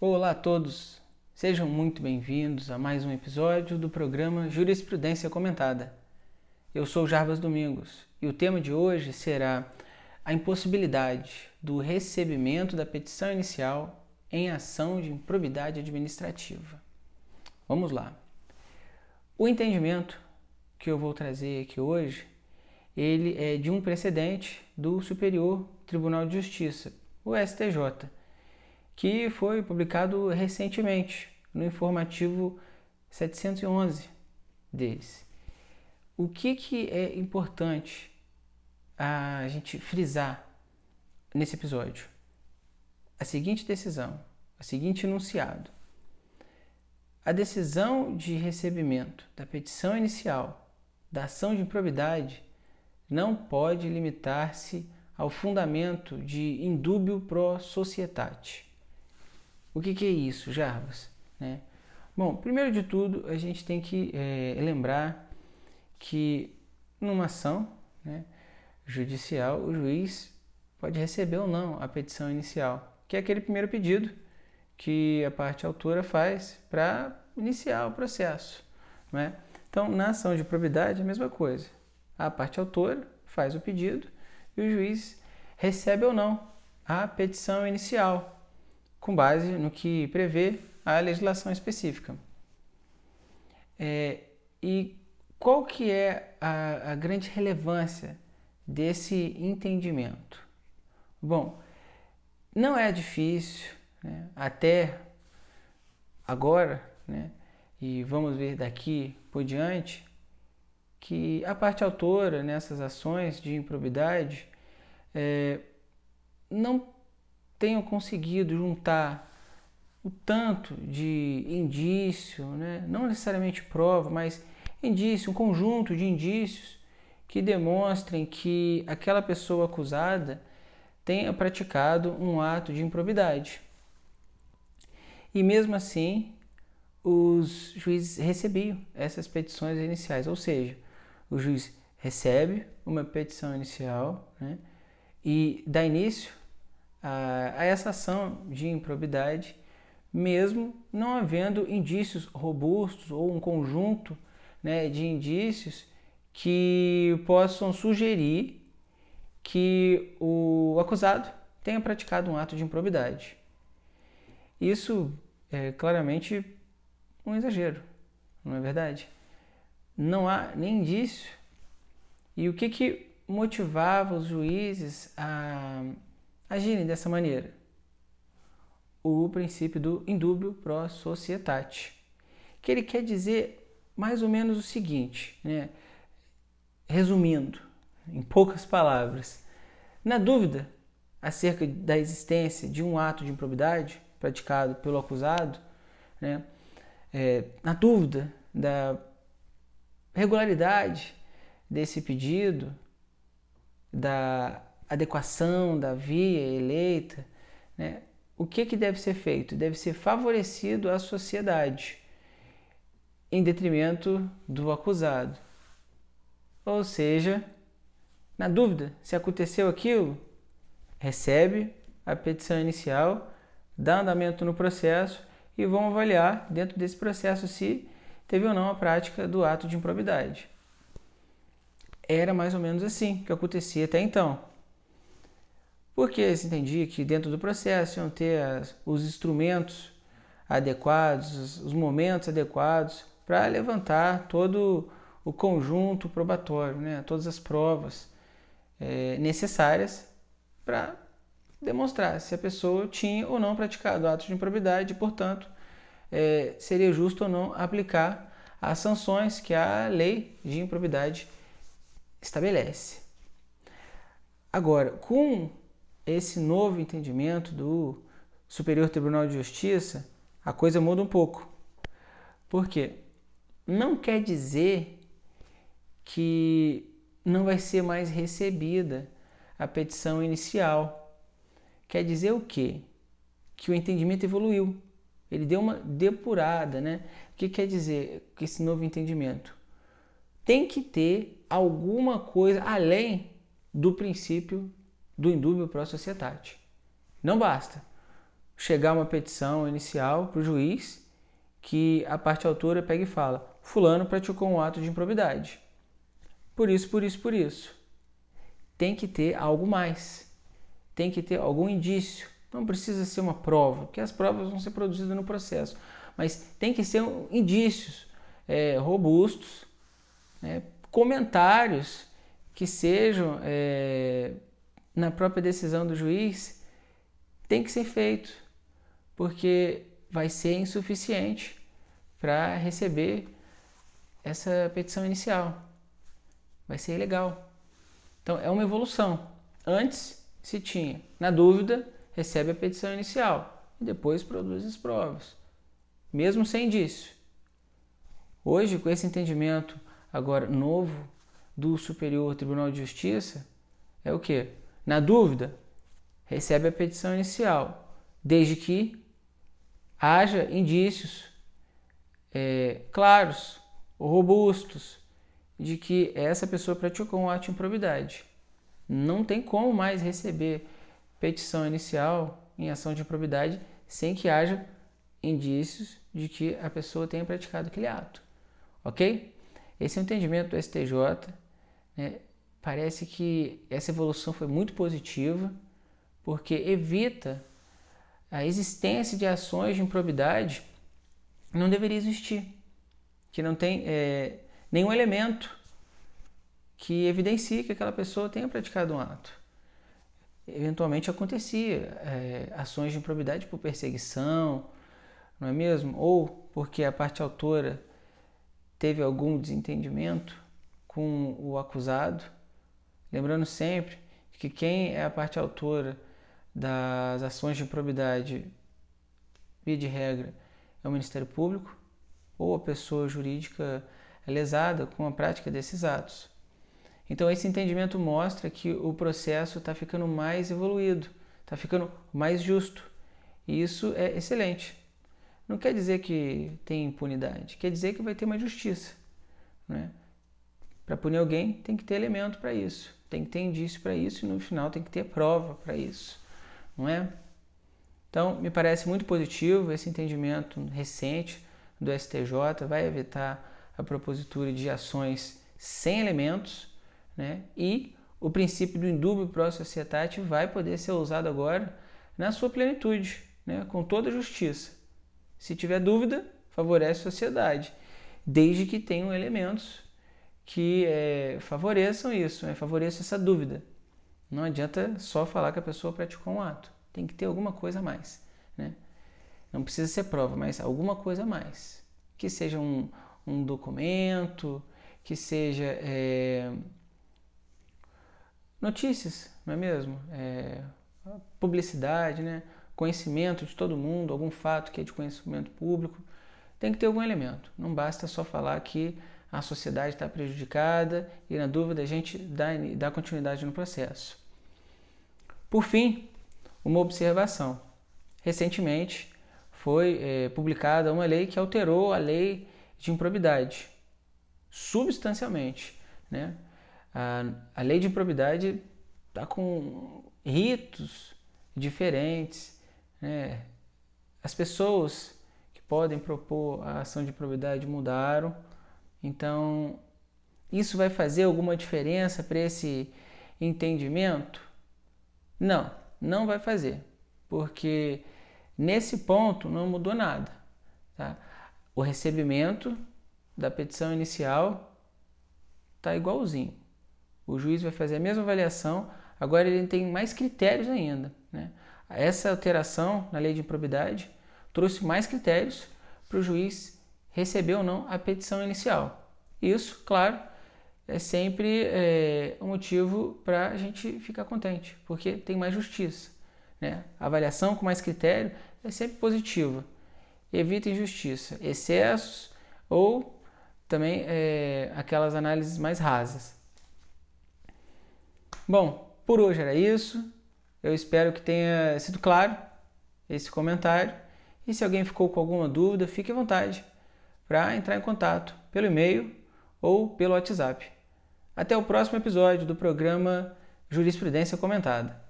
Olá a todos, sejam muito bem-vindos a mais um episódio do programa Jurisprudência Comentada. Eu sou Jarbas Domingos e o tema de hoje será a impossibilidade do recebimento da petição inicial em ação de improbidade administrativa. Vamos lá. O entendimento que eu vou trazer aqui hoje, ele é de um precedente do Superior Tribunal de Justiça, o STJ, que foi publicado recentemente no informativo 711 deles. O que, que é importante a gente frisar nesse episódio? A seguinte decisão, a seguinte enunciado. A decisão de recebimento da petição inicial da ação de improbidade não pode limitar-se ao fundamento de indúbio pro societate o que, que é isso, Jarbas? Né? Bom, primeiro de tudo, a gente tem que é, lembrar que numa ação né, judicial, o juiz pode receber ou não a petição inicial, que é aquele primeiro pedido que a parte autora faz para iniciar o processo. Né? Então, na ação de probidade, a mesma coisa. A parte autora faz o pedido e o juiz recebe ou não a petição inicial, com base no que prevê a legislação específica. É, e qual que é a, a grande relevância desse entendimento? Bom, não é difícil, né, até agora, né, e vamos ver daqui por diante, que a parte autora nessas ações de improbidade é, não tenham conseguido juntar o tanto de indício, né? não necessariamente prova, mas indício, um conjunto de indícios que demonstrem que aquela pessoa acusada tenha praticado um ato de improbidade. E mesmo assim, os juízes recebiam essas petições iniciais, ou seja, o juiz recebe uma petição inicial né, e dá início a, a essa ação de improbidade, mesmo não havendo indícios robustos ou um conjunto né, de indícios que possam sugerir que o acusado tenha praticado um ato de improbidade. Isso é claramente um exagero, não é verdade? Não há nem indício. E o que, que motivava os juízes a agirem dessa maneira? O princípio do indúbio pro societate, que ele quer dizer mais ou menos o seguinte, né? resumindo, em poucas palavras, na dúvida acerca da existência de um ato de improbidade praticado pelo acusado, né? É, na dúvida da regularidade desse pedido, da adequação da via eleita, né? o que, que deve ser feito? Deve ser favorecido a sociedade em detrimento do acusado. Ou seja, na dúvida se aconteceu aquilo, recebe a petição inicial, dá andamento no processo e vão avaliar dentro desse processo se teve ou não a prática do ato de improbidade. Era mais ou menos assim que acontecia até então porque se entendia que dentro do processo iam ter as, os instrumentos adequados, os momentos adequados para levantar todo o conjunto probatório, né? todas as provas é, necessárias para demonstrar se a pessoa tinha ou não praticado atos de improbidade e, portanto, é, seria justo ou não aplicar as sanções que a lei de improbidade estabelece. Agora, com esse novo entendimento do Superior Tribunal de Justiça, a coisa muda um pouco. Por quê? Não quer dizer que não vai ser mais recebida a petição inicial. Quer dizer o quê? Que o entendimento evoluiu. Ele deu uma depurada, né? O que quer dizer esse novo entendimento? Tem que ter alguma coisa além do princípio do indúbio pro societate. Não basta chegar uma petição inicial para o juiz que a parte autora pega e fala: Fulano praticou um ato de improbidade. Por isso, por isso, por isso. Tem que ter algo mais. Tem que ter algum indício. Não precisa ser uma prova, porque as provas vão ser produzidas no processo. Mas tem que ser indícios é, robustos, né, comentários que sejam é, na própria decisão do juiz, tem que ser feito, porque vai ser insuficiente para receber essa petição inicial. Vai ser ilegal. Então é uma evolução. Antes se tinha, na dúvida, recebe a petição inicial e depois produz as provas, mesmo sem indício. Hoje, com esse entendimento agora novo do Superior Tribunal de Justiça, é o que? Na dúvida, recebe a petição inicial, desde que haja indícios é, claros ou robustos de que essa pessoa praticou um ato de improbidade. Não tem como mais receber petição inicial em ação de improbidade sem que haja indícios de que a pessoa tenha praticado aquele ato. Ok? Esse é o entendimento do STJ. Né? Parece que essa evolução foi muito positiva, porque evita a existência de ações de improbidade não deveria existir, que não tem é, nenhum elemento que evidencie que aquela pessoa tenha praticado um ato. Eventualmente acontecia é, ações de improbidade por perseguição, não é mesmo? Ou porque a parte autora teve algum desentendimento com o acusado. Lembrando sempre que quem é a parte autora das ações de improbidade, via de regra, é o Ministério Público ou a pessoa jurídica lesada com a prática desses atos. Então, esse entendimento mostra que o processo está ficando mais evoluído, está ficando mais justo. E isso é excelente. Não quer dizer que tem impunidade, quer dizer que vai ter mais justiça. Né? Para punir alguém, tem que ter elemento para isso, tem que ter indício para isso e no final tem que ter prova para isso. Não é? Então, me parece muito positivo esse entendimento recente do STJ, vai evitar a propositura de ações sem elementos, né? e o princípio do indúbio pro societate vai poder ser usado agora na sua plenitude, né? com toda a justiça. Se tiver dúvida, favorece a sociedade, desde que tenham elementos que é, favoreçam isso, né? favoreçam essa dúvida. Não adianta só falar que a pessoa praticou um ato tem que ter alguma coisa a mais. Né? Não precisa ser prova, mas alguma coisa a mais. Que seja um, um documento, que seja é, notícias, não é mesmo? É, publicidade, né? conhecimento de todo mundo, algum fato que é de conhecimento público. Tem que ter algum elemento. Não basta só falar que a sociedade está prejudicada e, na dúvida, a gente dá, dá continuidade no processo. Por fim, uma observação. Recentemente foi é, publicada uma lei que alterou a lei de improbidade substancialmente. Né? A, a lei de improbidade está com ritos diferentes. Né? As pessoas que podem propor a ação de improbidade mudaram. Então, isso vai fazer alguma diferença para esse entendimento? Não não vai fazer, porque nesse ponto não mudou nada. Tá? O recebimento da petição inicial está igualzinho. O juiz vai fazer a mesma avaliação, agora ele tem mais critérios ainda. Né? Essa alteração na lei de improbidade trouxe mais critérios para o juiz receber ou não a petição inicial. Isso, claro, é sempre é, um motivo para a gente ficar contente, porque tem mais justiça. Né? A avaliação com mais critério é sempre positiva. Evita injustiça, excessos ou também é, aquelas análises mais rasas. Bom, por hoje era isso. Eu espero que tenha sido claro esse comentário. E se alguém ficou com alguma dúvida, fique à vontade para entrar em contato pelo e-mail ou pelo WhatsApp. Até o próximo episódio do programa Jurisprudência Comentada.